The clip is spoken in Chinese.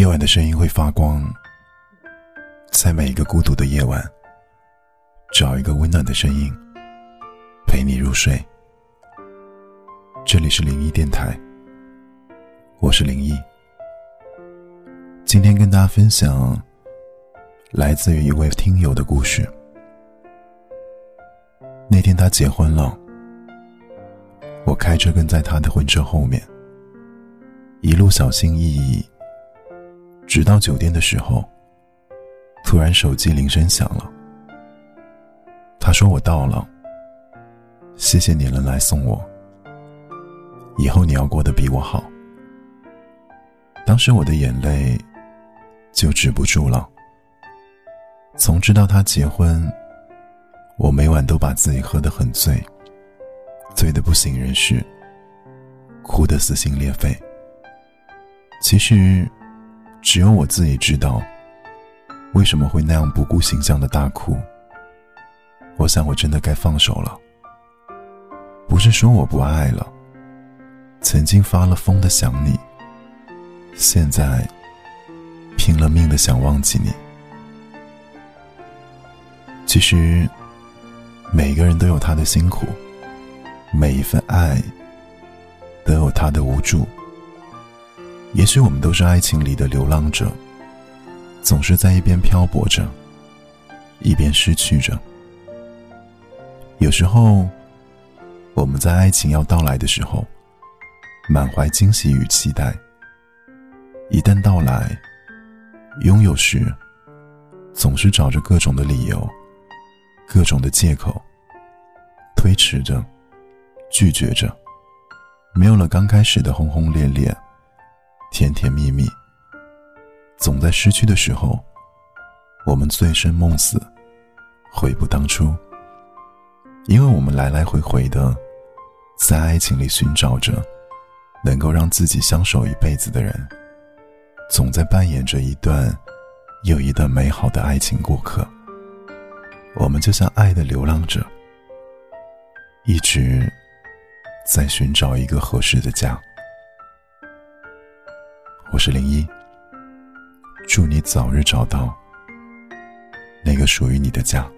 夜晚的声音会发光，在每一个孤独的夜晚，找一个温暖的声音陪你入睡。这里是灵异电台，我是灵异。今天跟大家分享来自于一位听友的故事。那天他结婚了，我开车跟在他的婚车后面，一路小心翼翼。直到酒店的时候，突然手机铃声响了。他说：“我到了，谢谢你能来送我。以后你要过得比我好。”当时我的眼泪就止不住了。从知道他结婚，我每晚都把自己喝得很醉，醉得不省人事，哭得撕心裂肺。其实。只有我自己知道，为什么会那样不顾形象的大哭。我想，我真的该放手了。不是说我不爱了，曾经发了疯的想你，现在拼了命的想忘记你。其实，每个人都有他的辛苦，每一份爱都有他的无助。也许我们都是爱情里的流浪者，总是在一边漂泊着，一边失去着。有时候，我们在爱情要到来的时候，满怀惊喜与期待；一旦到来，拥有时，总是找着各种的理由、各种的借口，推迟着，拒绝着，没有了刚开始的轰轰烈烈。甜甜蜜蜜，总在失去的时候，我们醉生梦死，悔不当初。因为我们来来回回的，在爱情里寻找着能够让自己相守一辈子的人，总在扮演着一段又一段美好的爱情过客。我们就像爱的流浪者，一直在寻找一个合适的家。我是林一，祝你早日找到那个属于你的家。